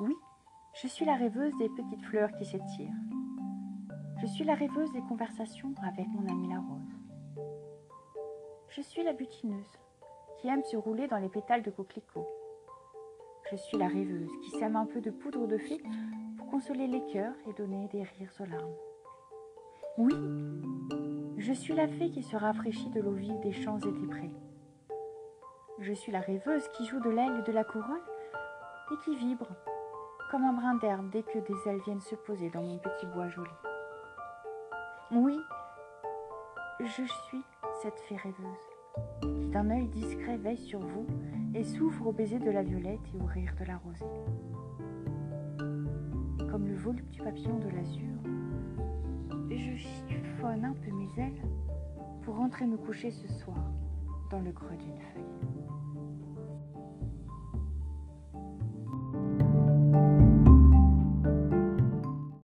Oui, je suis la rêveuse des petites fleurs qui s'étirent. Je suis la rêveuse des conversations avec mon amie la rose. Je suis la butineuse qui aime se rouler dans les pétales de coquelicot. Je suis la rêveuse qui sème un peu de poudre de fée pour consoler les cœurs et donner des rires aux larmes. Oui, je suis la fée qui se rafraîchit de l'eau vive des champs et des prés. Je suis la rêveuse qui joue de l'aile et de la couronne et qui vibre comme un brin d'herbe dès que des ailes viennent se poser dans mon petit bois joli. Oui, je suis cette fée rêveuse qui d'un œil discret veille sur vous et souffre au baiser de la violette et au rire de la rosée. Comme le voluptueux papillon de l'azur, je chiffonne un peu mes ailes pour rentrer me coucher ce soir dans le creux d'une feuille.